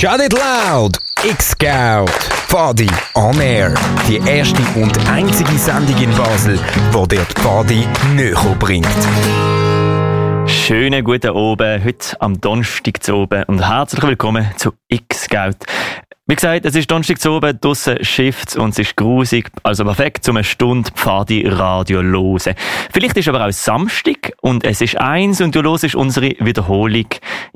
Shut It Loud! X-Scout! Pfadi on Air. Die erste und einzige Sendung in Basel, die dir die Pfadi näher bringt. Schönen guten Abend, heute am Donnerstag zu oben und herzlich willkommen zu X-Scout. Wie gesagt, es ist Donnerstag zu oben, draussen schifft und es ist grusig, also perfekt, um eine Stunde Pfadi Radio hören. Vielleicht ist aber auch Samstag und es ist eins und du hörst unsere Wiederholung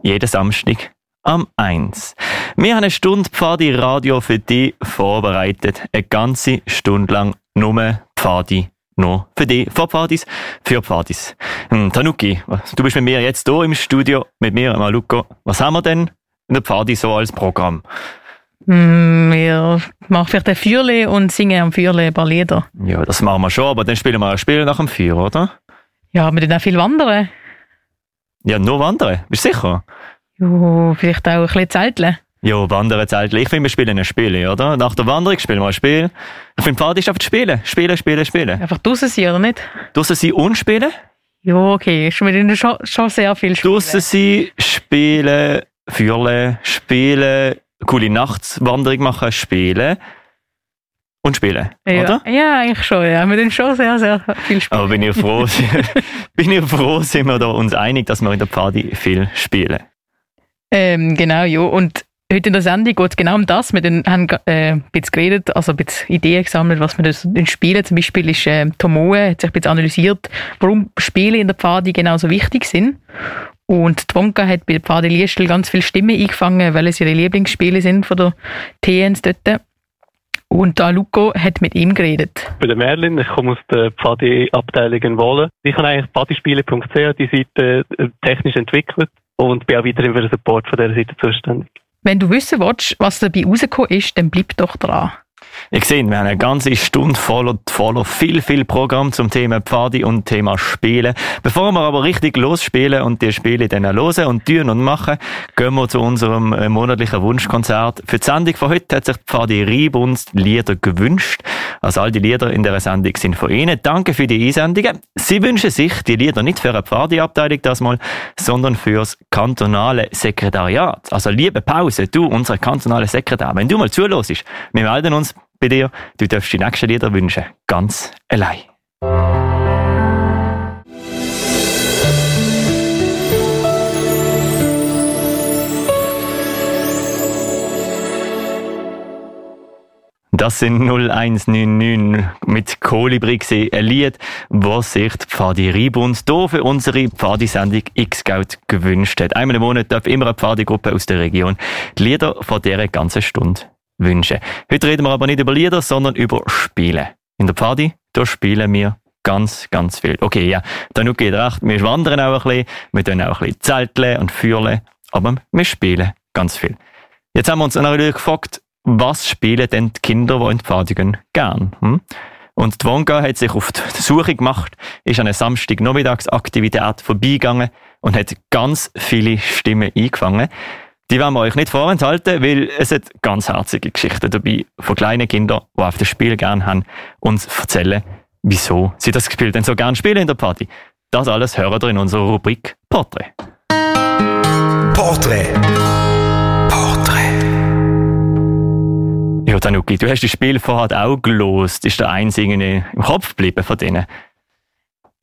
jeden Samstag am 1. Wir haben eine Stunde Pfadi Radio für dich vorbereitet. Eine ganze Stunde lang nur Pfadi nur für dich, für Pfadis, für Pfadis. Hm, Tanuki, du bist mit mir jetzt hier im Studio, mit mir, Maluko. Was haben wir denn in der Pfadi so als Programm? Mm, Wir machen vielleicht ein Feuerle und singen am Feuerle ein paar Lieder. Ja, das machen wir schon, aber dann spielen wir ein Spiel nach dem Feuer, oder? Ja, wir dann auch viel wandern. Ja, nur wandern, bist du sicher? Ja, vielleicht auch ein bisschen zelteln. Ja, wandern, Zeltel. Ich finde, wir spielen ein Spiel, oder? Nach der Wanderung spielen wir ein Spiel. Ich finde, Pfadi ist einfach spielen. Spielen, spielen, spielen. Einfach draußen sein, oder nicht? Draussen sein und spielen? Ja, okay. Ist mit ihnen schon, schon sehr viel Spielen. Draussen sein, spielen, fühlen, spielen, coole Nachtswanderung machen, spielen und spielen, ja. oder? Ja, eigentlich schon, ja. Wir tun schon sehr, sehr viel Spielen. Aber bin ich froh, bin ich froh, sind wir da uns einig, dass wir in der Party viel spielen. Ähm, genau, ja. Und heute in der Sendung geht es genau um das. Wir haben äh, ein bisschen geredet, also ein bisschen Ideen gesammelt, was wir in Spielen, zum Beispiel ist äh, Tomoe, hat sich ein bisschen analysiert, warum Spiele in der Pfadi genauso wichtig sind. Und die Wonka hat bei der Pfadi Liestel ganz viele Stimmen eingefangen, weil es ihre Lieblingsspiele sind von der TNs dort. Und da Luco hat mit ihm geredet. Ich bin der Merlin, ich komme aus der Pfadi-Abteilung in Wohlen. Ich habe eigentlich pfadispiele.ch die Seite äh, technisch entwickelt und bin auch weiterhin für den Support von dieser Seite zuständig. Wenn du wissen willst, was dabei rausgekommen ist, dann bleib doch dran. Ihr seht, wir haben eine ganze Stunde voller, voller viel, viel Programm zum Thema Pfadi und Thema Spielen. Bevor wir aber richtig losspielen und die Spiele dann hören und tun und machen, gehen wir zu unserem äh, monatlichen Wunschkonzert. Für die Sendung von heute hat sich Pfadi Riebunst Lieder gewünscht. Also all die Lieder in dieser Sendung sind von Ihnen. Danke für die Einsendungen. Sie wünschen sich die Lieder nicht für eine Pfadi-Abteilung das mal, sondern fürs kantonale Sekretariat. Also liebe Pause, du, unser kantonale Sekretär, wenn du mal zuhörst, wir melden uns bei dir. Du darfst die nächsten Lieder wünschen. Ganz allein. Das sind 0199 mit Kolibri gewesen, ein Lied, was sich die Pfadi Riebund hier für unsere Pfadi-Sendung X-Scout gewünscht hat. Einmal im Monat darf immer eine Pfadi-Gruppe aus der Region die Lieder von dieser ganzen Stunde wünschen. Heute reden wir aber nicht über Lieder, sondern über Spiele. In der Pfadi, da spielen wir ganz, ganz viel. Okay, ja, Danuk geht recht, wir wandern auch ein bisschen, wir tun auch ein bisschen zelteln und fühlen, aber wir spielen ganz viel. Jetzt haben wir uns natürlich gefragt, was spielen denn die Kinder, die in die Pfadi gehen, gern? Hm? Und die Wonga hat sich auf die Suche gemacht, ist an einer Samstagnachmittagsaktivität vorbeigegangen und hat ganz viele Stimmen eingefangen. Die werden wir euch nicht vorenthalten, weil es hat ganz herzige Geschichten dabei von kleinen Kindern, die auf das Spiel gerne haben, uns erzählen, wieso sie das Spiel denn so gerne spielen in der Party. Das alles hören ihr in unserer Rubrik Portrait. Portrait. Portrait. Ja, Tanuki, du hast das Spiel vorher auch gelost. Ist der einzige im Kopf geblieben von denen?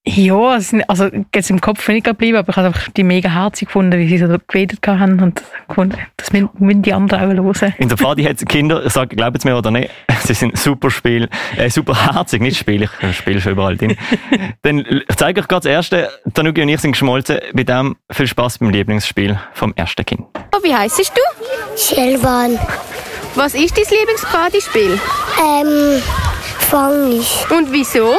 Ja, es sind, also jetzt im Kopf bin ich geblieben, aber ich habe einfach die mega herzig gefunden, wie sie so geredet haben und gefunden, das müssen, müssen die anderen auch hören. In der Party hat Kinder, sag, glaubt es mir oder nicht, sie sind super Spiel, äh, super herzig, nicht Spiel, ich spiele schon überall drin. Dann zeige ich gerade das erste, Tanuki und ich sind geschmolzen, bei dem viel Spaß beim Lieblingsspiel vom ersten Kind. Oh, wie heisst du? Schelban. Was ist dein Lieblingspartyspiel? Ähm, fang ich. Und wieso?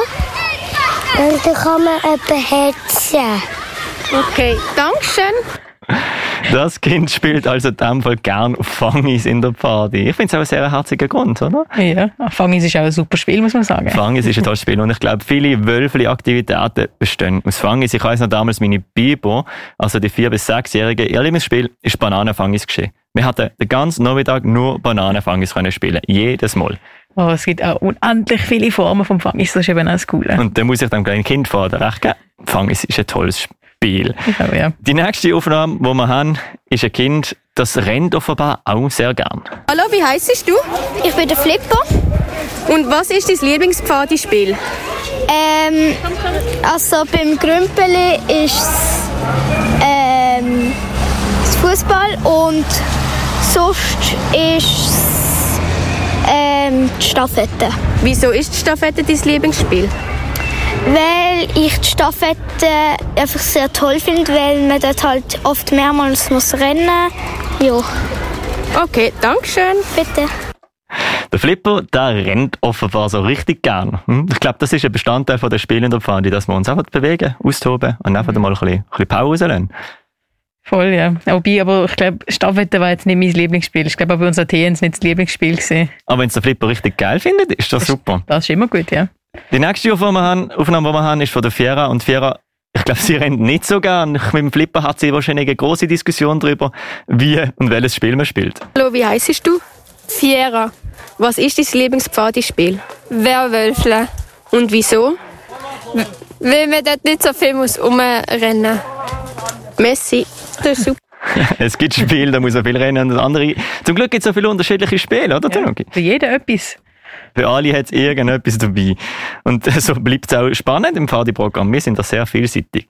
Und dann kann man jemanden hetzen. Okay, Dankeschön. Das Kind spielt also in dem Fall gern Fangis in der Party. Ich finde es auch ein sehr herziger Grund, oder? Ja, Fangis ist auch ein super Spiel, muss man sagen. Fangis ist ein tolles Spiel und ich glaube, viele wölfliche Aktivitäten bestehen aus Fangis. Ich weiß noch damals, meine Biber, also die vier- bis sechsjährige, ihr Lieblingsspiel ist Bananenfangis geschehen. Wir hatten den ganzen Nachmittag nur Bananenfangis können spielen. Jedes Mal. Oh, es gibt auch unendlich viele Formen vom Fangis, das ist eben auch das Coole. Und dann muss ich dem kleinen Kind vorher recht geben. Fangis ist ein tolles Spiel. Ja, ja. Die nächste Aufnahme, die wir haben, ist ein Kind, das rennt offenbar auch sehr gern. Hallo, wie heißt du? Ich bin der Flipper. Und was ist dein Lieblingspfadispiel? Ähm, also beim Grümpeli ist es ähm, Fußball und sonst ist es ähm, die Staffette. Wieso ist die Staffette dein Lieblingsspiel? Weil ich die Staffette einfach sehr toll finde, weil man dort halt oft mehrmals muss rennen Ja, Okay, danke schön. bitte. Der Flipper, der rennt offenbar so richtig gern. Hm? Ich glaube, das ist ein Bestandteil von der Spiel in der Pfade, dass wir uns einfach bewegen, austoben und einfach mal ein bisschen, ein bisschen Power rauslassen. Voll, ja. Wobei, aber ich glaube, Staffette war jetzt nicht mein Lieblingsspiel. Ich glaube, auch bei uns Athens nicht das Lieblingsspiel gewesen. Aber wenn es der Flipper richtig geil findet, ist das super. Das ist immer gut, ja. Die nächste Aufnahme, die wir haben, Aufnahme, die wir haben, ist von der Fiera. Und Fiera, ich glaube, sie rennt nicht so gern. Mit dem Flipper hat sie wahrscheinlich eine große Diskussion darüber, wie und welches Spiel man spielt. Hallo, wie heißt du? Fiera. Was ist dein Lieblingspfadispiel? Werwölfle. Und wieso? Weil man dort nicht so viel muss rumrennen Messi. Das ist super. Es gibt Spiele, da muss man viel rennen und andere. Zum Glück gibt es so viele unterschiedliche Spiele, oder, Tanuki? Für jeden etwas. Für alle hat es irgendetwas dabei. Und so bleibt es auch spannend im Pfadi-Programm. Wir sind da sehr vielseitig.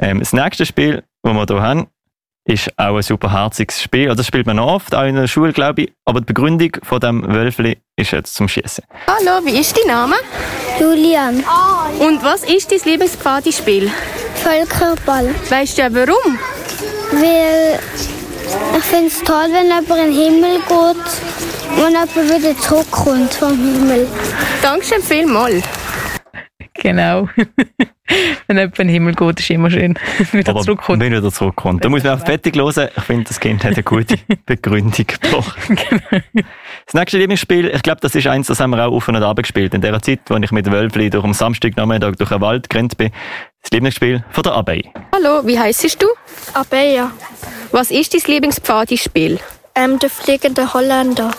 Ähm, das nächste Spiel, das wir hier haben, ist auch ein super herziges Spiel. Also das spielt man noch oft, auch in der Schule, glaube ich. Aber die Begründung von dem Wölfli ist jetzt zum Schießen. Hallo, wie ist dein Name? Julian, Und was ist dein Lieblingspfadispiel? Völkerball. Weißt du ja warum? Weil ich finde es toll, wenn jemand in den Himmel geht und jemand wieder zurückkommt vom Himmel. Dankeschön vielmals. Genau. Wenn jemand in den Himmel geht, ist immer schön. Wieder Aber zurückkommt. wenn wieder zurückkommt. Da muss man auch fertig hören. Ich finde, das Kind hat eine gute Begründung gebracht. Das nächste Lieblingsspiel, ich glaube, das ist eins, das haben wir auch auf und ab gespielt. In der Zeit, als ich mit Wölfli durch am Samstagnachmittag durch den Wald gerannt bin. Das Lieblingsspiel von der Abei. Hallo, wie heißt du? Abeja, Was ist dein Lieblingspfadispiel? ähm, der fliegende Holländer.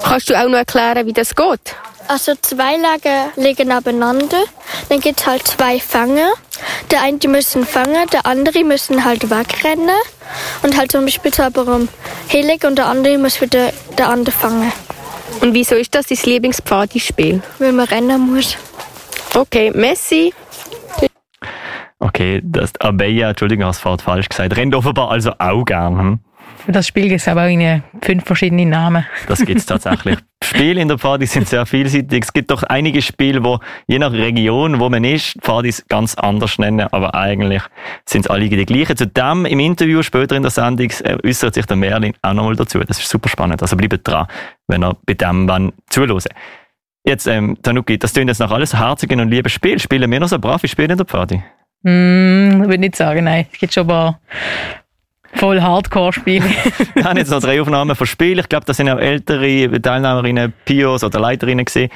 Kannst du auch noch erklären, wie das geht? Also zwei Lager liegen nebeneinander. Dann gibt es halt zwei Fänger. Der eine die müssen fangen, der andere müssen halt wegrennen. Und halt zum Beispiel so aber Helig und der andere muss wieder der andere fangen. Und wieso ist das dein Lieblingspfadispiel? Weil man rennen muss. Okay, Messi. Okay, das Abeia, Entschuldigung, hast du falsch gesagt. Rennt offenbar also auch gern. Hm? Für das Spiel gibt es aber auch irgendwie fünf verschiedene Namen. Das gibt es tatsächlich. Spiele in der Pfadi sind sehr vielseitig. Es gibt doch einige Spiele, wo je nach Region, wo man ist, Pfadis ganz anders nennen, aber eigentlich sind es alle die gleichen. Zu dem im Interview später in der Sendung äh, äußert sich der Merlin auch nochmal dazu. Das ist super spannend. Also bleibt dran, wenn ihr bei dem wann zuhören. Jetzt, ähm, Tanuki, das tun jetzt nach alles herzigen und lieben Spiel. Spielen wir noch so brave Spiele in der Pfadi? Hm, würde nicht sagen, nein. Es gibt schon ein paar voll Hardcore-Spiele. Wir haben jetzt noch drei Aufnahmen von Spielen. Ich glaube, das sind auch ältere Teilnehmerinnen, Pios oder Leiterinnen gesehen.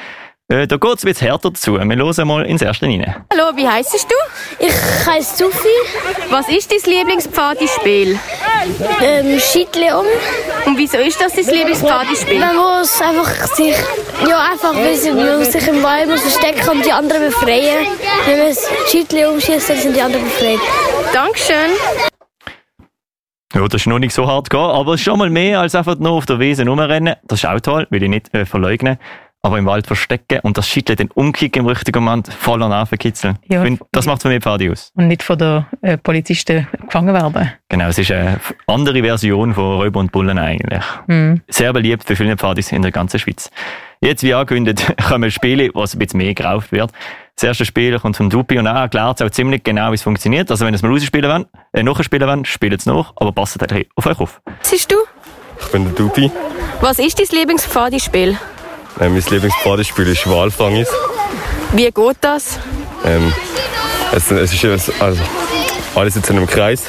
Äh, da geht es bisschen härter zu. Wir hören mal ins Erste rein. Hallo, wie heißt du? Ich heiße Sophie. Was ist dein Lieblingspfadispiel? Ähm, Schiedle um. Und wieso ist das dein Lieblingspfadispiel? Man muss einfach sich, ja einfach, weil man muss sich im Wald muss verstecken und die anderen befreien. Wenn man das Schiedle umschießt, dann sind die anderen befreit. Dankeschön. Ja, das ist noch nicht so hart gehen, aber es ist schon mal mehr als einfach nur auf der Wiese rumrennen. Das ist auch toll, will ich nicht äh, verleugnen. Aber im Wald verstecken und das Schütteln, den Umkicken im richtigen Moment, voller Nervenkitzel. Ja. Ich find, das macht für mich Pfadi aus. Und nicht von den äh, Polizisten gefangen werden. Genau, es ist eine andere Version von Räuber und Bullen eigentlich. Hm. Sehr beliebt für viele Pfadis in der ganzen Schweiz. Jetzt, wie angekündigt, kommen Spiele, was ein bisschen mehr gerauft wird. Das erste Spiel kommt vom Dupi und er erklärt es auch ziemlich genau, wie es funktioniert. Also wenn ihr es mal rausspielen wollt, äh, nachspielen wollt, spielt es nach, aber passt halt auf euch auf. Was bist du? Ich bin der Dupi. Was ist dein Lieblingspfadispiel? Äh, mein Lieblingsbadespiel ist Walfangis. Wie geht das? Ähm, es, es ist also, alle sitzen im Kreis.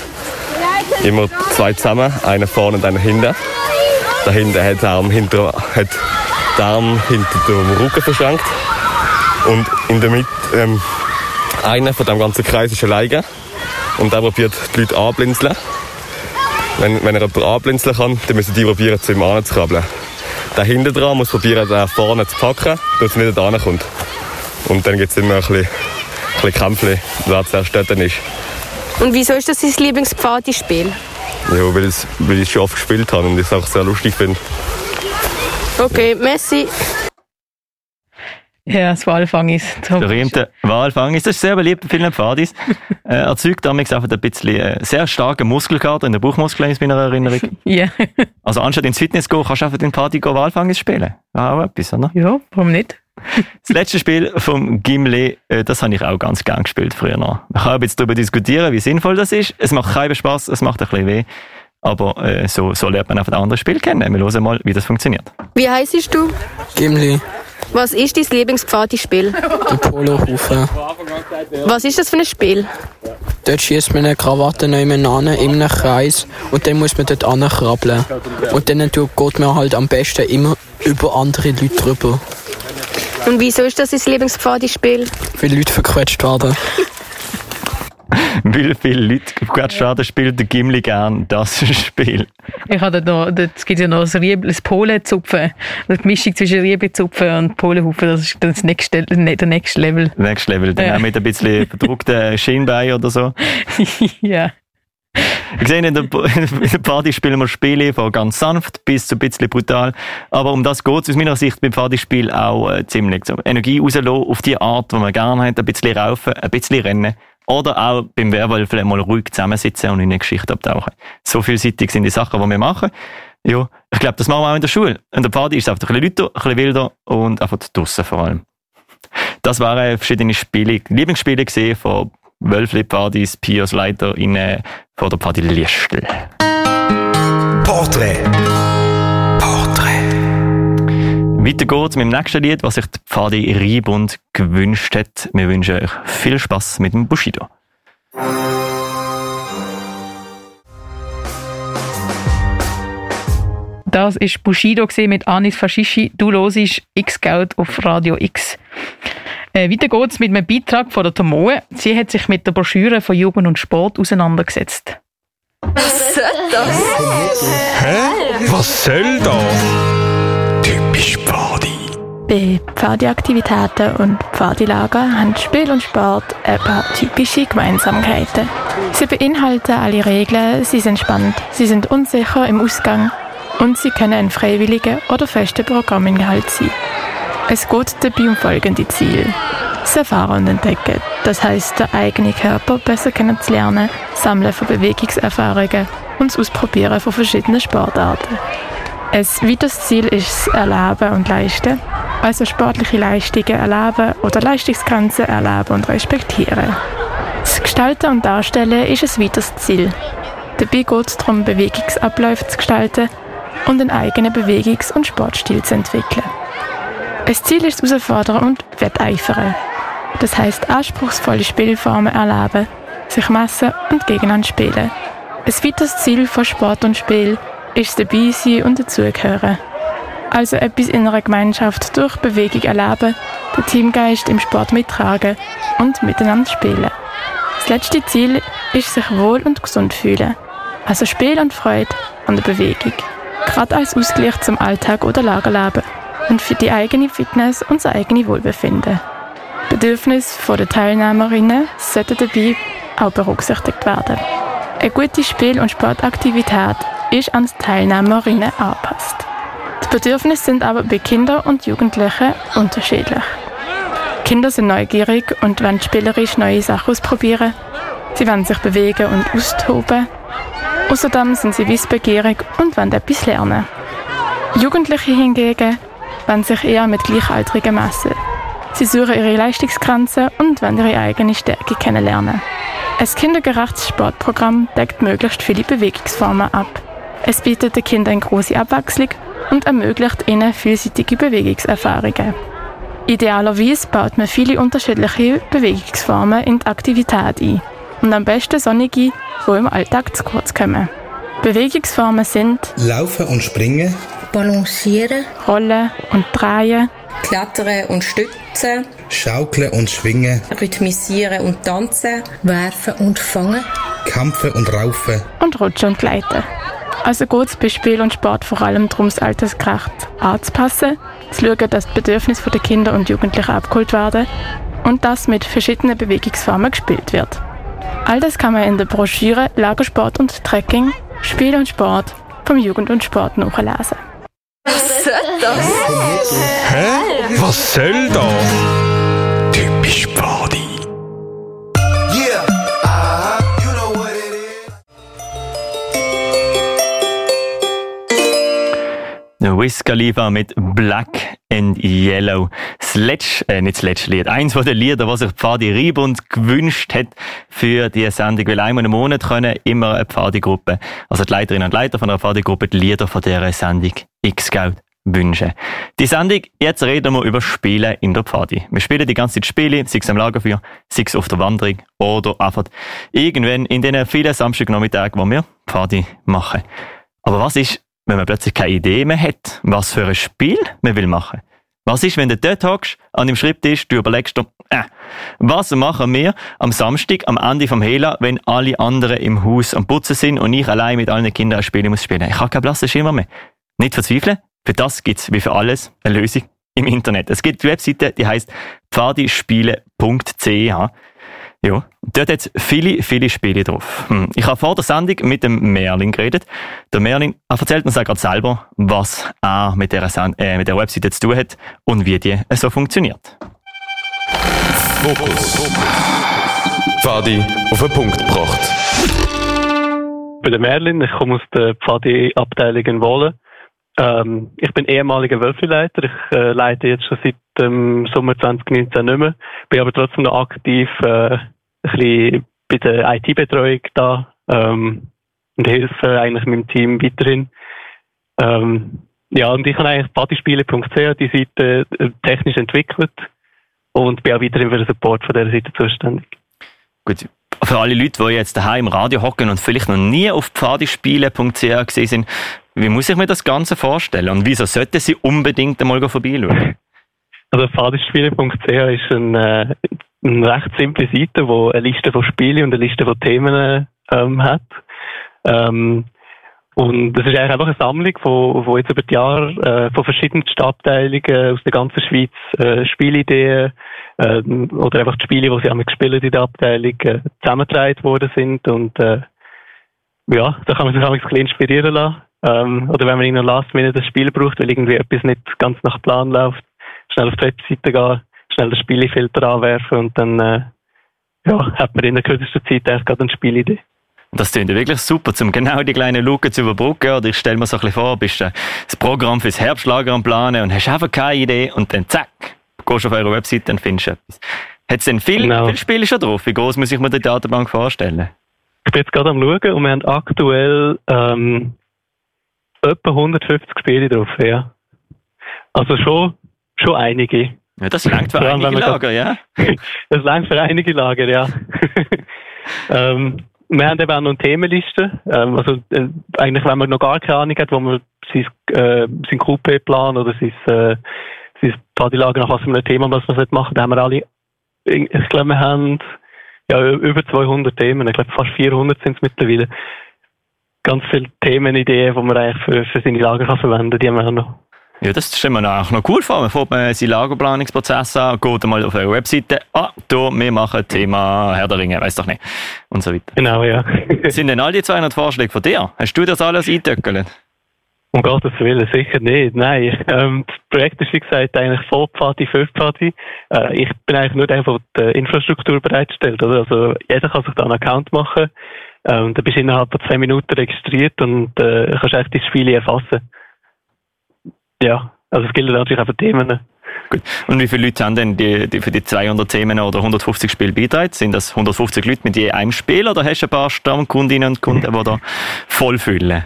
Immer zwei zusammen, einer vorne und einer hinten. Der hinten hat den Arm hinter, hat den Arm hinter dem Rücken verschränkt. Und in der Mitte, ähm, einer von dem ganzen Kreis ist alleine. Und der probiert die Leute anblinzeln. Wenn, wenn er jemanden anblinzeln kann, dann müssen die probieren, zu ihm anzukrabbeln. Der hinten dran muss probieren, den vorne zu packen, dass er nicht da kommt. Und dann gibt es immer ein bisschen, ein bisschen Kämpfe, wer zuerst dort ist. Und wieso ist das dein Lieblingspfadispiel? Ja, weil, es, weil ich es schon oft gespielt habe und ich es auch sehr lustig finde. Okay, Messi. Ja, das Walfangis. Der berühmte Walfangis, das ist sehr beliebt bei vielen Pfadis. äh, erzeugt damit einfach ein bisschen äh, sehr starken Muskelkater in der Bauchmuskeln, in meiner Erinnerung. Ja. Also anstatt ins Fitness zu gehen, kannst du einfach den Party gehen Walfangis spielen. War auch etwas, oder? ja, warum nicht? Das letzte Spiel vom Gimli, äh, das habe ich auch ganz gern gespielt früher noch. Man kann jetzt darüber diskutieren, wie sinnvoll das ist. Es macht keinen Spaß, es macht ein bisschen weh. Aber äh, so, so lernt man einfach ein anderes Spiel kennen. Wir hören mal, wie das funktioniert. Wie heisst du? Gimli, Was ist dein Lieblingspfadi-Spiel? der Polohaufen. Was ist das für ein Spiel? Dort schießt man eine Krawatte nebeneinander in einem Kreis und dann muss man dort ankrabbeln. Und dann geht man halt am besten immer über andere Leute drüber. Und wieso ist das dein Lieblingspfadi-Spiel? Weil Leute verquetscht werden. Weil viele Leute gerade schade spielt der Gimli gern das Spiel. Ich habe noch, es gibt ja noch das, Rieb, das Polenzupfen. Die Mischung zwischen Riebezupfen und Polenhaufen, das ist das nächste, der nächste Level. Next Level. Dann Ja. auch mit ein bisschen verdruckten Schienbein oder so. ja. Ich sehe, in der, in der Party spielen wir Spiele von ganz sanft bis zu ein bisschen brutal. Aber um das geht es aus meiner Sicht beim Partyspiel auch äh, ziemlich. So Energie rauslassen auf die Art, die man gerne hat. Ein bisschen raufen, ein bisschen rennen. Oder auch beim Werwolf mal ruhig zusammensitzen und in eine Geschichte abtauchen. So vielseitig sind die Sachen, die wir machen. Ja, ich glaube, das machen wir auch in der Schule. In der Party ist es einfach ein bisschen lauter, ein bisschen wilder und einfach draussen vor allem. Das waren verschiedene Spiele, Lieblingsspiele gesehen von Wölfli Partys, Pios Leiter von der Party Liestel. Porträt. Weiter geht's mit dem nächsten Lied, was sich die Pfadi Riebund gewünscht hat. Wir wünschen euch viel Spaß mit dem Bushido. Das war Bushido mit Anis Fashishi. Du hörst X-Geld auf Radio X. Äh, weiter geht's mit einem Beitrag von der Tomoe. Sie hat sich mit der Broschüre von Jugend und Sport auseinandergesetzt. Was soll das? Typisch Pfadi. Bei Pfadi-Aktivitäten und Pfadilager haben Spiel und Sport ein paar typische Gemeinsamkeiten. Sie beinhalten alle Regeln, sie sind spannend, sie sind unsicher im Ausgang und sie können ein freiwilliger oder fester Programminhalt sein. Es geht dabei um folgende Ziele. Das Erfahren und Entdecken, das heißt den eigenen Körper besser kennenzulernen, Sammeln von Bewegungserfahrungen und das Ausprobieren von verschiedenen Sportarten. Ein weiteres Ziel ist das Erleben und Leisten, also sportliche Leistungen erleben oder Leistungsgrenzen erleben und respektieren. Das Gestalten und Darstellen ist ein weiteres Ziel. Dabei geht es darum, Bewegungsabläufe zu gestalten und einen eigenen Bewegungs- und Sportstil zu entwickeln. Ein Ziel ist Herausfordern und Wetteifern. Das heißt anspruchsvolle Spielformen erleben, sich messen und gegeneinander spielen. Ein weiteres Ziel von Sport und Spiel ist das Dabeisein und dazugehören. Also etwas in einer Gemeinschaft durch Bewegung erleben, den Teamgeist im Sport mittragen und miteinander spielen. Das letzte Ziel ist sich wohl und gesund fühlen. Also Spiel und Freude an der Bewegung. Gerade als Ausgleich zum Alltag oder Lagerleben und für die eigene Fitness und das eigene Wohlbefinden. Bedürfnisse der Teilnehmerinnen sollten dabei auch berücksichtigt werden. Eine gute Spiel- und Sportaktivität ist an Teilnehmerinnen angepasst. Die Bedürfnisse sind aber bei Kindern und Jugendlichen unterschiedlich. Kinder sind neugierig und wollen spielerisch neue Sachen ausprobieren. Sie wollen sich bewegen und austoben. Außerdem sind sie wissbegierig und wollen etwas lernen. Jugendliche hingegen wollen sich eher mit Gleichaltrigen messen. Sie suchen ihre Leistungsgrenzen und wollen ihre eigene Stärke kennenlernen. Ein kindergerechtes Sportprogramm deckt möglichst viele Bewegungsformen ab. Es bietet den Kindern eine große Abwechslung und ermöglicht ihnen vielseitige Bewegungserfahrungen. Idealerweise baut man viele unterschiedliche Bewegungsformen in die Aktivität ein und am besten sonnige, die im Alltag zu kurz kommen. Bewegungsformen sind Laufen und Springen, Balancieren, Rollen und Drehen, Klettern und Stützen, Schaukeln und Schwingen, Rhythmisieren und Tanzen, Werfen und Fangen, Kämpfen und Raufen. und Rutschen und Gleiten. Also geht es bei Spiel und Sport vor allem darum, das altersgerecht anzupassen, zu schauen, dass die Bedürfnisse der Kinder und Jugendlichen abgeholt werden und dass mit verschiedenen Bewegungsformen gespielt wird. All das kann man in der Broschüre Lagersport und Trekking Spiel und Sport vom Jugend und Sport nachlesen. Was soll das? Hä? Was soll das? Typisch Pfadi. Wiz Khalifa mit Black and Yellow. Das letzte, äh, nicht das letzte Lied, eins von den Liedern, was sich Pfadi Riebund gewünscht hat für diese Sendung, weil einmal im Monat können immer eine Pfadi-Gruppe, also die Leiterinnen und Leiter von einer Pfadi-Gruppe, die Lieder von dieser Sendung X-Scout wünschen. Die Sendung, jetzt reden wir über Spiele in der Pfadi. Wir spielen die ganze Zeit Spiele, sei es am Lagerfeuer, sei es auf der Wanderung oder einfach irgendwann in den vielen Samstagnachmittagen, wo wir Pfadi machen. Aber was ist, wenn man plötzlich keine Idee mehr hat, was für ein Spiel man will machen. Was ist, wenn du dort hockst, an dem Schreibtisch, du überlegst äh, was machen wir am Samstag, am Ende vom Hela, wenn alle anderen im Haus am Putzen sind und ich allein mit allen Kindern ein Spiel muss spielen? Ich habe keinen blassen Schimmer mehr. Nicht verzweifeln. Für das gibt's wie für alles eine Lösung im Internet. Es gibt die Webseite, die heißt pfadispiele.ch. Ja, dort hat viele, viele Spiele drauf. Hm. Ich habe vor der Sendung mit dem Merlin geredet. Der Merlin er erzählt uns auch gerade selber, was er mit der, äh, mit der Webseite zu tun hat und wie die so funktioniert. Fokus. Pfadi auf den Punkt gebracht. Ich bin der Merlin, ich komme aus der Pfadi-Abteilung in Wohlen. Ähm, ich bin ehemaliger Wölfeleiter. Ich äh, leite jetzt schon seit dem Sommer 2019 nicht mehr. Bin aber trotzdem noch aktiv äh, ein bisschen bei der IT-Betreuung da ähm, und helfe eigentlich meinem Team weiterhin. Ähm, ja, und ich habe eigentlich patispiele.ch die Seite äh, technisch entwickelt und bin auch weiterhin für den Support von dieser Seite zuständig. Gut, für alle Leute, die jetzt daheim im Radio hocken und vielleicht noch nie auf pfadispiele.ch gesehen sind, wie muss ich mir das Ganze vorstellen und wieso sollten sie unbedingt einmal vorbeischauen? Also pfadispiele.ch ist eine, eine recht simple Seite, die eine Liste von Spielen und eine Liste von Themen ähm, hat. Ähm, und das ist eigentlich einfach eine Sammlung, wo, wo jetzt über die Jahre äh, von verschiedenen Abteilungen aus der ganzen Schweiz äh, Spielideen äh, oder einfach die Spiele, die sie einmal gespielt in der Abteilung, äh, zusammengetragen worden sind. Und äh, ja, da kann man sich ein bisschen inspirieren lassen. Ähm, oder wenn man in einer Last Minute das Spiel braucht, weil irgendwie etwas nicht ganz nach Plan läuft, schnell auf die Webseite gehen, schnell den Spielefilter anwerfen und dann äh, ja, hat man in der kürzesten Zeit erst gerade eine Spielidee. Das klingt ja wirklich super, um genau die kleinen Lücken zu überbrücken. Oder ich stelle mir so ein bisschen vor, bist du das Programm fürs Herbstlager am Planen und hast einfach keine Idee und dann zack, gehst du auf eure Webseite und findest etwas. Hat es denn viel, genau. viele Spiele schon drauf? Wie groß muss ich mir die Datenbank vorstellen? Ich bin jetzt gerade am schauen und wir haben aktuell ähm, etwa 150 Spiele drauf, ja. Also schon, schon einige. Ja, das langt für einige Lager, ja? das langt für einige Lager, ja. ähm, wir haben eben auch noch eine Themenliste. Ähm, also, äh, eigentlich, wenn man noch gar keine Ahnung hat, wo man sein, äh, sein QP-Plan oder sein, äh, sein Partylager nach was für einem Thema was man machen dann haben wir alle, ich glaube, wir haben ja, über 200 Themen. Ich glaube, fast 400 sind es mittlerweile. Ganz viele Themenideen, die man eigentlich für, für seine Lager kann verwenden kann, die haben wir auch noch. Ja, das stellen wir auch noch cool vor. Man man seinen Lagerplanungsprozess an, geht mal auf eure Webseite, ah, da, wir machen Thema Herr der Ringe, weiß doch nicht. Und so weiter. Genau, ja. Sind denn all die 200 Vorschläge von dir? Hast du das alles eintöckelt? Um Gottes Willen, sicher nicht. Nein, ähm, das Projekt ist, wie gesagt, eigentlich Vollpfadi, Fünfpfadi. Äh, ich bin eigentlich nur der, der die Infrastruktur bereitstellt. Oder? Also, jeder kann sich da einen Account machen. Ähm, da bist du innerhalb von zwei Minuten registriert und äh, kannst echt die Spiele erfassen. Ja, also es gilt natürlich auch für Themen. Gut. Und wie viele Leute haben denn die, die für die 200 Themen oder 150 Spiele beitragen? Sind das 150 Leute mit je einem Spiel oder hast du ein paar Stammkundinnen und Kunden, die da voll füllen?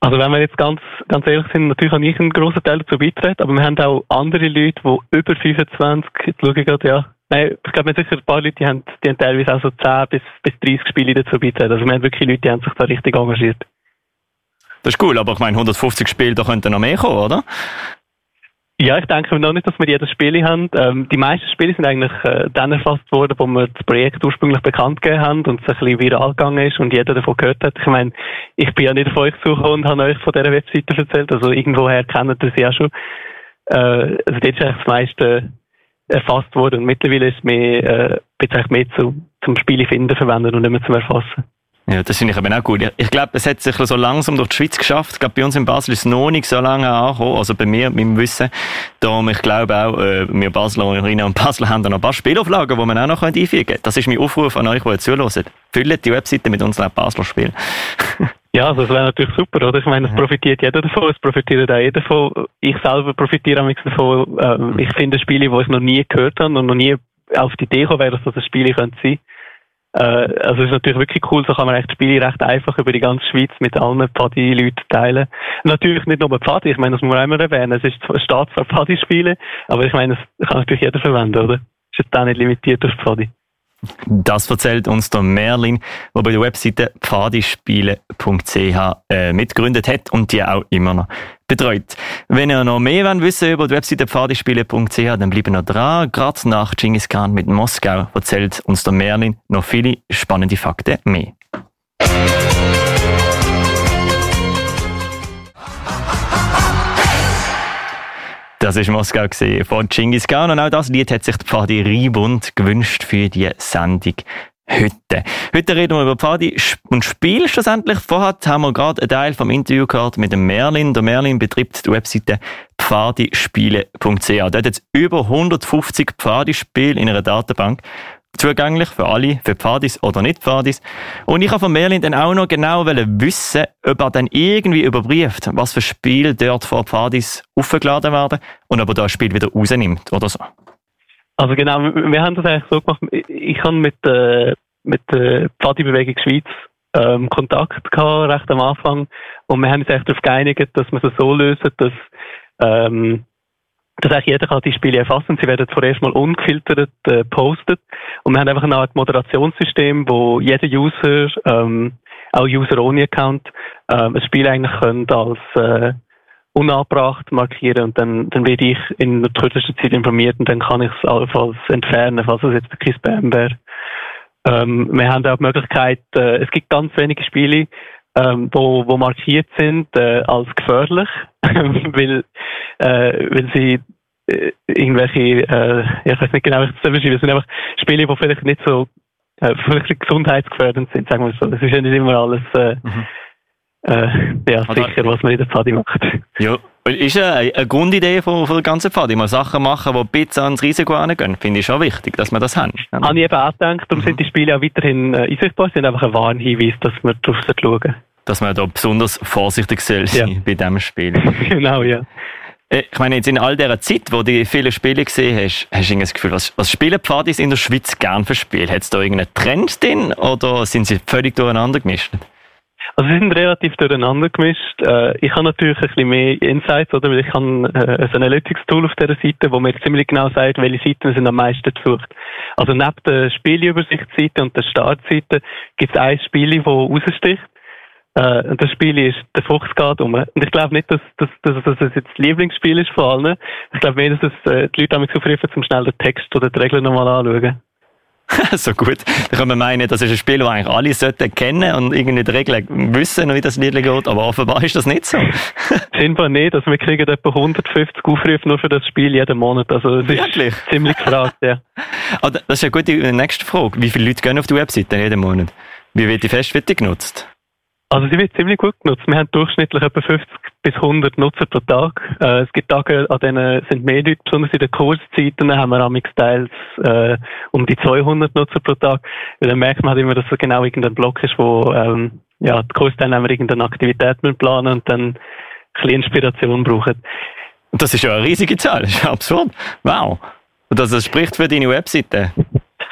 Also wenn wir jetzt ganz, ganz ehrlich sind, natürlich habe ich einen grossen Teil dazu beitragen, aber wir haben auch andere Leute, die über 25, jetzt schaue ich gerade, ja, nein, ich glaube, sicher ein paar Leute, die haben, die haben teilweise auch so 10 bis, bis 30 Spiele dazu beitragen. Also wir haben wirklich Leute, die haben sich da richtig engagiert. Das ist cool, aber ich meine, 150 Spiele, da könnten noch mehr kommen, oder? Ja, ich denke noch nicht, dass wir jedes Spiel haben. Ähm, die meisten Spiele sind eigentlich äh, dann erfasst worden, wo wir das Projekt ursprünglich bekannt gegeben haben und es ein bisschen viral gegangen ist und jeder davon gehört hat. Ich meine, ich bin ja nicht auf euch zugekommen und habe euch von dieser Webseite erzählt, also irgendwoher kennt ihr sie ja schon. Äh, also dort ist eigentlich das meiste erfasst worden und mittlerweile ist mehr, äh, mehr zu, zum Spiele finden verwendet und nicht mehr zum Erfassen. Ja, das finde ich aber auch gut. Ich, ich glaube, es hat sich so langsam durch die Schweiz geschafft. Ich glaube, bei uns in Basel ist es noch nicht so lange angekommen, also bei mir, meinem Wissen. Darum, ich glaube auch, äh, wir Baslerinnen und Basler haben da noch ein paar Spielauflagen, die man auch noch einfügen können. Das ist mein Aufruf an euch, die zuhören. Füllt die Webseite mit unseren Basler Spielen. Ja, also das wäre natürlich super, oder? Ich meine, es profitiert jeder davon, es profitiert auch jeder davon. Ich selber profitiere am davon. Ähm, ich finde Spiele, die ich noch nie gehört habe und noch nie auf die Idee gekommen wäre, dass das ein Spiel könnte sein. Äh, also es ist natürlich wirklich cool, so kann man echt Spiele recht einfach über die ganze Schweiz mit allen Paddy-Leuten teilen. Natürlich nicht nur Paddy, ich meine, das muss man auch immer erwähnen. Es ist es steht zwar Paddy-Spiele, aber ich meine, das kann natürlich jeder verwenden, oder? Es ist jetzt auch nicht limitiert auf Paddy. Das erzählt uns der Merlin, der bei der Webseite pfadispiele.ch äh, mitgegründet hat und die auch immer noch betreut. Wenn ihr noch mehr wollt wissen über die Webseite pfadispiele.ch, dann bleiben noch dran. Gerade nach Genghis Khan mit Moskau erzählt uns der Merlin noch viele spannende Fakten mehr. Das ist Moskau von Genghis Khan und auch das Lied hat sich Pfadi Riebund gewünscht für die Sendung heute. Heute reden wir über Pfadi und Spiel schlussendlich. Vorher haben wir gerade einen Teil vom Interview gehört mit dem Merlin. Der Merlin betreibt die Webseite pfadispiele.ch. Dort hat es über 150 Pfadispiele in einer Datenbank zugänglich für alle, für Pfadis oder nicht Pfadis. Und ich habe von Merlin dann auch noch genau wissen, ob er dann irgendwie überprüft, was für Spiele dort vor Pfadis aufgeladen werden und ob er das Spiel wieder rausnimmt oder so. Also genau, wir haben das eigentlich so gemacht. Ich habe mit, äh, mit der Pfadi-Bewegung Schweiz ähm, Kontakt gehabt, recht am Anfang. Und wir haben uns echt darauf geeinigt, dass wir es so lösen, dass ähm, dass eigentlich jeder kann die Spiele erfassen. Sie werden vorerst mal ungefiltert äh, postet. Und wir haben einfach eine Art Moderationssystem, wo jeder User, ähm, auch User ohne Account, ähm, ein Spiel eigentlich könnte als äh, unabbracht markieren und dann, dann werde ich in der kürzesten Zeit informiert und dann kann ich es allenfalls entfernen, falls es jetzt wirklich Spam wäre. Ähm, wir haben auch die Möglichkeit, äh, es gibt ganz wenige Spiele, ähm, wo, wo markiert sind äh, als gefährlich, weil, äh, weil sie äh, irgendwelche, äh, ich weiß nicht genau, ich das beschreiben, es sind einfach Spiele, die vielleicht nicht so äh, vielleicht gesundheitsgefährdend sind, sagen wir so. Das ist ja nicht immer alles äh, mhm. äh, ja, sicher, was man in der Pfadi macht. Ja, ist eine, eine Grundidee von, von der ganzen Pfadi, mal Sachen machen, die ein bisschen ans Risiko angehen. Finde ich schon wichtig, dass man das haben. Habe ich eben auch gedacht, darum mhm. sind die Spiele auch weiterhin äh, einsichtbar, sind einfach ein Warnhinweis, dass wir darauf schauen dass man da besonders vorsichtig sein ja. bei diesem Spiel. genau, ja. Äh, ich meine, jetzt in all dieser Zeit, wo du viele Spiele gesehen hast, hast du das Gefühl, was, was spielen Pfadis in der Schweiz gern für Spiele? Hat es da irgendeinen Trend drin oder sind sie völlig durcheinander gemischt? Also sie sind relativ durcheinander gemischt. Äh, ich habe natürlich ein bisschen mehr Insights, oder? Weil ich habe äh, ein Analytics-Tool auf dieser Seite, wo mir ziemlich genau sagt, welche Seiten sind am meisten besucht. Also neben der Spielübersichtsseite und der Startseite gibt es ein Spiel, das raussticht. Äh, das Spiel ist der Fuchs geht um. Und ich glaube nicht, dass, dass, dass, dass es jetzt das Lieblingsspiel ist von allen. Ich glaube mehr, dass es äh, die Leute damit aufrufen, zum schnell den Text oder die Regeln nochmal anschauen. so gut. Da kann man meinen, das ist ein Spiel, das eigentlich alle sollten kennen und irgendwie die Regeln wissen, wie das Lied geht, aber offenbar ist das nicht so. Scheinbar nicht. Also wir kriegen etwa 150 Aufrufe nur für das Spiel jeden Monat. Also es Wirklich? ist ziemlich gefragt, ja. Ah, das ist eine gute nächste Frage. Wie viele Leute gehen auf die Webseite jeden Monat? Wie wird die Festwette genutzt? Also sie wird ziemlich gut genutzt. Wir haben durchschnittlich etwa 50 bis 100 Nutzer pro Tag. Äh, es gibt Tage, an denen sind mehr Leute, besonders in den Kurszeiten haben wir amix teils äh, um die 200 Nutzer pro Tag. Und dann merkt man halt immer, dass es genau irgendein Block ist, wo ähm, ja, die Kursteilnehmer irgendeine Aktivität planen und dann ein bisschen Inspiration brauchen. Das ist ja eine riesige Zahl, das ist ja absurd. Wow. Und das spricht für deine Webseite.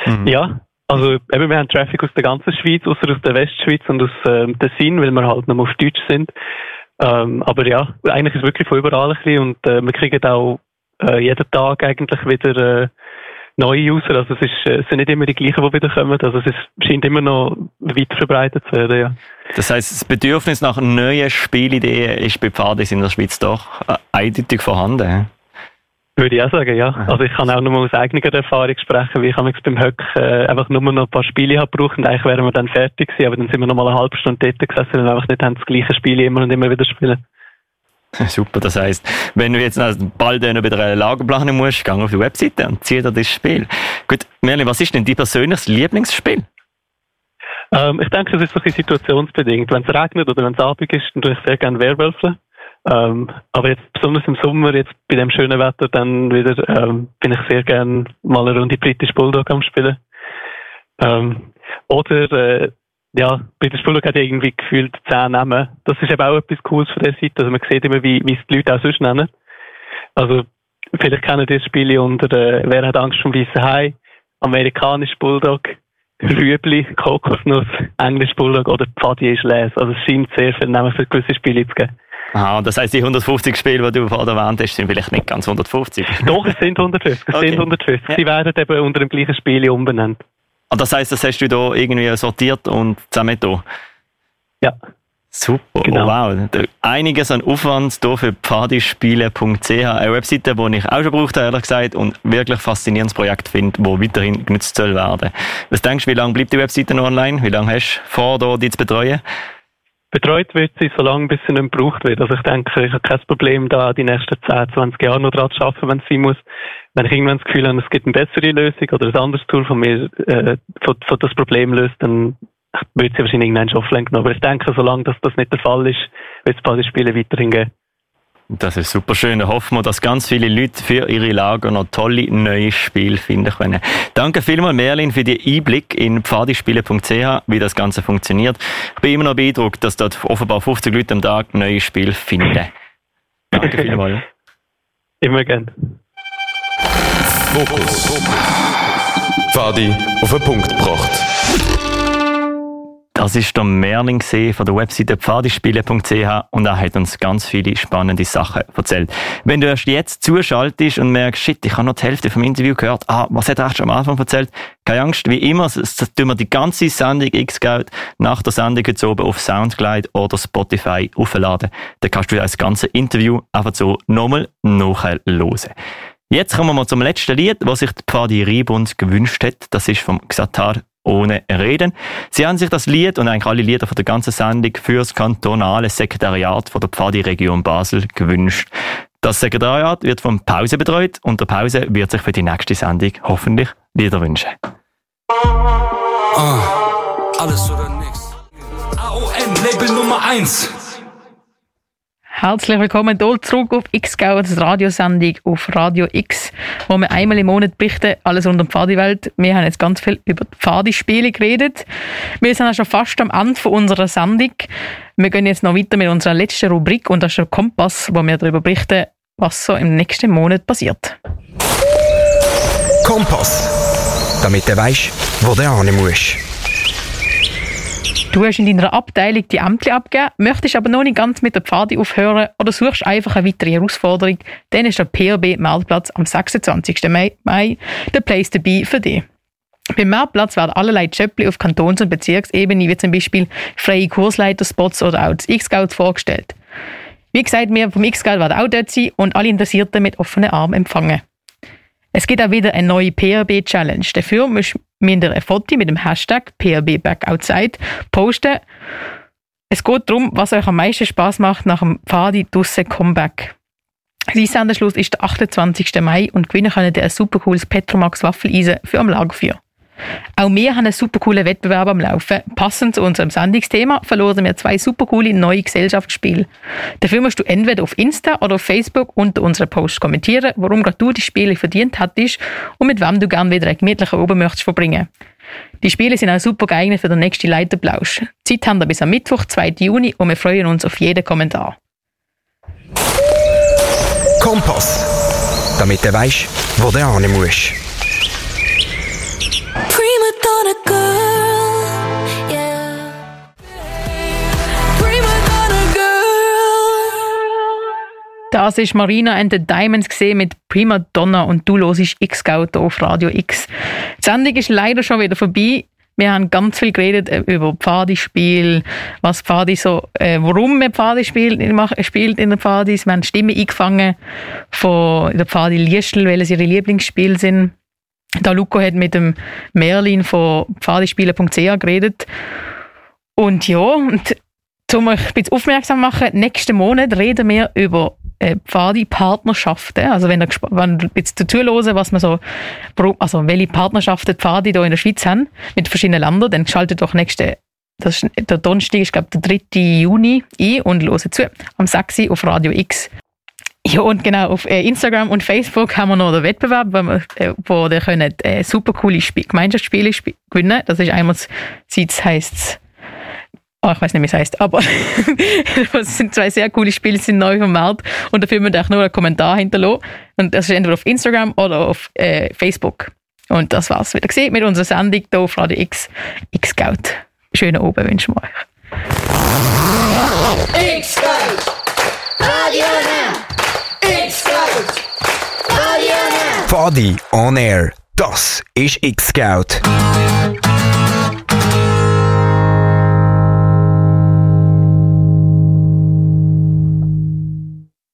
Mhm. Ja, also eben, wir haben Traffic aus der ganzen Schweiz, außer aus der Westschweiz und aus ähm, Tessin, weil wir halt noch auf Deutsch sind. Ähm, aber ja, eigentlich ist es wirklich von überall ein bisschen und äh, wir kriegen auch äh, jeden Tag eigentlich wieder äh, neue User. Also es, ist, äh, es sind nicht immer die gleichen, die wieder kommen. Also es ist, scheint immer noch weit verbreitet zu werden, ja. Das heißt, das Bedürfnis nach neuen Spielideen ist bei Pfadis in der Schweiz doch äh, eindeutig vorhanden. Würde ich auch sagen, ja. Also ich kann auch nur aus eigener Erfahrung sprechen, wie ich beim Höck äh, einfach nur noch ein paar Spiele habe gebraucht und eigentlich wären wir dann fertig gewesen, aber dann sind wir noch mal eine halbe Stunde dort gesessen und einfach nicht haben das gleiche Spiel immer und immer wieder spielen. Super, das heisst, wenn du jetzt bald bei der Lagerplanung musst, geh auf die Webseite und zieh dir das Spiel. Gut, Merlin, was ist denn dein persönliches Lieblingsspiel? Ähm, ich denke, es ist so ein bisschen situationsbedingt. Wenn es regnet oder wenn es Abend ist, dann tue ich sehr gerne Werwölfe. Ähm, aber jetzt besonders im Sommer, jetzt bei dem schönen Wetter, dann wieder ähm, bin ich sehr gerne mal eine Runde British Bulldog am Spielen. Ähm, oder äh, ja, British Bulldog hat irgendwie gefühlt zehn Namen. Das ist eben auch etwas Cooles von der Seite. Also man sieht immer, wie, wie es die Leute auch sonst nennen. Also vielleicht kennen die das Spiel unter äh, Wer hat Angst vom weißen Hai, Amerikanisch Bulldog, Rüebli, Kokosnuss, Englisch Bulldog oder Pfadi ist les. Also es scheint sehr viele Namen für gewisse Spiele zu geben. Aha, das heisst, die 150 Spiele, die du vorher erwähnt hast, sind vielleicht nicht ganz 150. Doch, es sind 150. Es Okay. sind 150. Sie werden eben unter dem gleichen Spiel umbenannt. Ah, das heisst, das hast du da irgendwie sortiert und zusammen da? Ja. Super, Genau. oh, wow. Einiges an Aufwand hier für pfadispiele.ch, eine Webseite, die ich auch schon gebraucht habe, ehrlich gesagt, und wirklich faszinierendes Projekt finde, das weiterhin genutzt soll werden. Was denkst du, wie lange bleibt die Webseite noch online? Wie lange hast du vor, da die zu betreuen? Betreut wird sie, solange bis sie nicht gebraucht wird. Also ich denke, ich habe kein Problem, da die nächsten 10, 20 Jahre noch dran zu arbeiten, wenn es sein muss. Wenn ich irgendwann das Gefühl habe, es gibt eine bessere Lösung oder ein anderes Tool von mir, äh, von, von das Problem löst, dann wird sie wahrscheinlich irgendwann schon offline genommen. Aber ich denke, solange das, das nicht der Fall ist, wird es beide Spiele weiterhin geben. Das ist super schön. Da hoffen wir, dass ganz viele Leute für ihre Lager noch tolle neue Spiele finden können. Danke vielmals, Merlin, für den Einblick in pfadispiele.ch, wie das Ganze funktioniert. Ich bin immer noch beeindruckt, dass dort offenbar 50 Leute am Tag neue Spiele finden. Danke vielmals. Immer gern. Fokus. Fadi auf den Punkt gebracht. Das ist der Merlin von der Webseite pfadispiele.ch und er hat uns ganz viele spannende Sachen erzählt. Wenn du erst jetzt zuschaltest und merkst, shit, ich habe noch die Hälfte vom Interview gehört, ah, was hat er schon am Anfang erzählt? Keine Angst, wie immer, das, tun wir die ganze Sendung X-Geld nach der Sendung jetzt oben auf Soundcloud oder Spotify aufladen. Dann kannst du das ganze Interview einfach so nochmal nachhören. Jetzt kommen wir mal zum letzten Lied, was sich die Pfadi Riebund gewünscht hat. Das ist vom Xatar ohne Reden. Sie haben sich das Lied und eigentlich alle Lieder von der ganzen Sendung für das kantonale Sekretariat von der Pfadi-Region Basel gewünscht. Das Sekretariat wird vom Pause betreut und der Pause wird sich für die nächste Sendung hoffentlich Lieder wünschen. Ah, alles oder nix. AON, Label Nummer 1. Herzlich willkommen hier zurück auf X-Gau, das Radiosendung auf Radio X, wo wir einmal im Monat berichten, alles rund um die Pfadi-Welt. Wir haben jetzt ganz viel über die Pfadi-Spiele geredet. Wir sind auch schon fast am Ende unserer Sendung. Wir gehen jetzt noch weiter mit unserer letzten Rubrik und das ist der Kompass, wo wir darüber berichten, was so im nächsten Monat passiert. Kompass. Damit du weißt, wo du hin musst. Du hast in deiner Abteilung die Ämter abgegeben, möchtest aber noch nicht ganz mit der Pfadi aufhören oder suchst einfach eine weitere Herausforderung, dann ist der PRB-Meldplatz am 26. Mai, der Place to be für dich. Beim Meldplatz werden allerlei Jobs auf Kantons- und Bezirksebene, wie zum Beispiel freie Kursleiterspots oder auch das X-Scout vorgestellt. Wie gesagt, wir vom X-Scout werden auch dort sein und alle Interessierten mit offenen Armen empfangen. Es gibt auch wieder eine neue PRB-Challenge. Dafür müsst müsst ihr ein Foto mit dem Hashtag PRB Back Outside posten. Es geht darum, was euch am meisten Spaß macht nach dem Pfadi Dusse Comeback. Einsendeschluss ist der 28. Mai und gewinnen könnt ihr ein super cooles Petromax Waffeleisen für am Lagerfeuer. Auch wir haben einen super coolen Wettbewerb am Laufen. Passend zu unserem Sendungsthema verlosen wir zwei super coole neue Gesellschaftsspiele. Dafür musst du entweder auf Insta oder auf Facebook unter unseren Post kommentieren, warum gerade du die Spiele verdient hattest und mit wem du gerne wieder einen gemütlichen Oben möchtest verbringen. Die Spiele sind auch super geeignet für den nächsten Leiterplausch. Zeit haben wir bis am Mittwoch, 2. Juni und wir freuen uns auf jeden Kommentar. Kompass. Damit du weißt, wo du hin musst. Das ist Marina and the Diamonds gesehen mit Prima Donna und du hörst hier auf Radio X. Die Sendung ist leider schon wieder vorbei. Wir haben ganz viel geredet äh, über Pfadispiel, was Pfadi so, äh, warum man Pfadi spielt, spielt in der Pfadis. Wir haben Stimmen eingefangen von der Pfadi Liestl, welches ihre Lieblingsspiele sind. Da Luco hat mit dem Merlin von pfadispiele.ch geredet. Und ja, und um euch ein bisschen aufmerksam machen, nächsten Monat reden wir über äh, Pfadi-Partnerschaften. Also wenn ihr, wenn ihr jetzt dazu hören, was man so, also welche Partnerschaften die Pfadi hier in der Schweiz haben, mit verschiedenen Ländern, dann schaltet doch nächste, das ist, der Donnerstag ist, glaube der 3. Juni ein und hören zu. Am 6. Uhr auf Radio X. Ja, und genau, auf äh, Instagram und Facebook haben wir noch den Wettbewerb, wo, wir, äh, wo ihr könnt äh, super coole Spiel, Gemeinschaftsspiele sp gewinnen. Das ist einmal, das heisst Oh, ich weiß nicht, wie es heißt, aber es sind zwei sehr coole Spiele, sind neu vom Markt und dafür müsst ihr auch nur einen Kommentar hinterlassen. Und das ist entweder auf Instagram oder auf äh, Facebook. Und das war's wieder gesehen mit unserer Sendung hier auf Radio X, X-Scout. Schönen Abend wünschen wir euch. X-Scout, Radio Now. X-Scout, Radio Now. Fadi on Air. Das ist X-Scout.